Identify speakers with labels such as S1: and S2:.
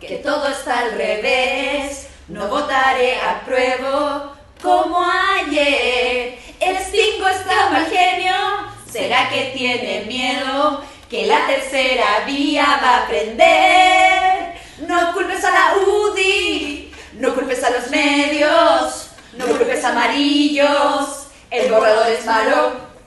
S1: que todo está al revés. No votaré a prueba como ayer. El Stingo está mal genio. ¿Será que tiene miedo? Que la tercera vía va a prender. No culpes a la UDI, no culpes a los medios, no culpes a amarillos. El borrador es malo,